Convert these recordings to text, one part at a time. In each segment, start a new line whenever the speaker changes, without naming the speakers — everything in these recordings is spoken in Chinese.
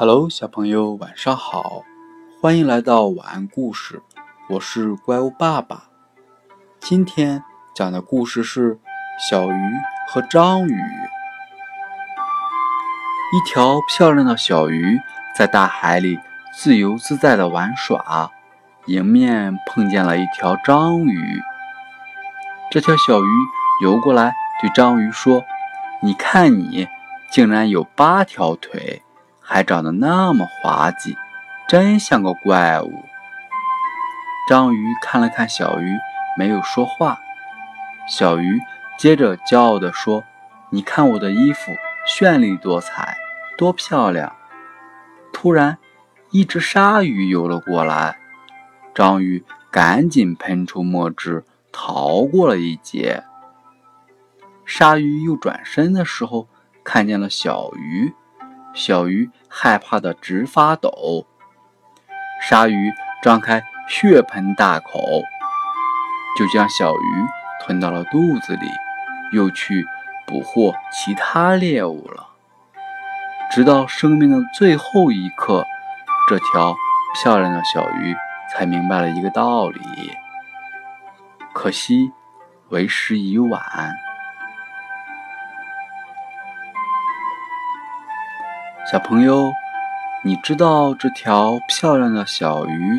Hello，小朋友，晚上好，欢迎来到晚安故事，我是怪物爸爸。今天讲的故事是小鱼和章鱼。一条漂亮的小鱼在大海里自由自在的玩耍，迎面碰见了一条章鱼。这条小鱼游过来，对章鱼说：“你看，你竟然有八条腿。”还长得那么滑稽，真像个怪物。章鱼看了看小鱼，没有说话。小鱼接着骄傲地说：“你看我的衣服，绚丽多彩，多漂亮！”突然，一只鲨鱼游了过来，章鱼赶紧喷出墨汁，逃过了一劫。鲨鱼又转身的时候，看见了小鱼。小鱼害怕的直发抖，鲨鱼张开血盆大口，就将小鱼吞到了肚子里，又去捕获其他猎物了。直到生命的最后一刻，这条漂亮的小鱼才明白了一个道理。可惜，为时已晚。小朋友，你知道这条漂亮的小鱼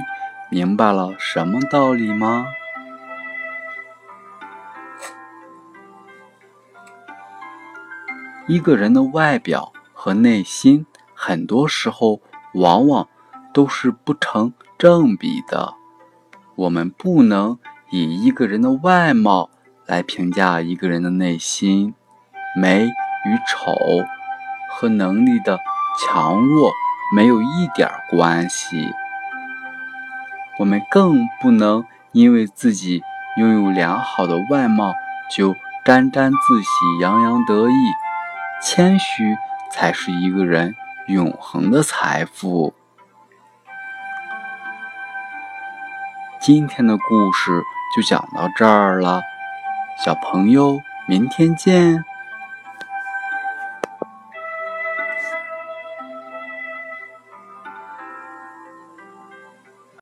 明白了什么道理吗？一个人的外表和内心，很多时候往往都是不成正比的。我们不能以一个人的外貌来评价一个人的内心，美与丑和能力的。强弱没有一点关系，我们更不能因为自己拥有良好的外貌就沾沾自喜、洋洋得意。谦虚才是一个人永恒的财富。今天的故事就讲到这儿了，小朋友，明天见。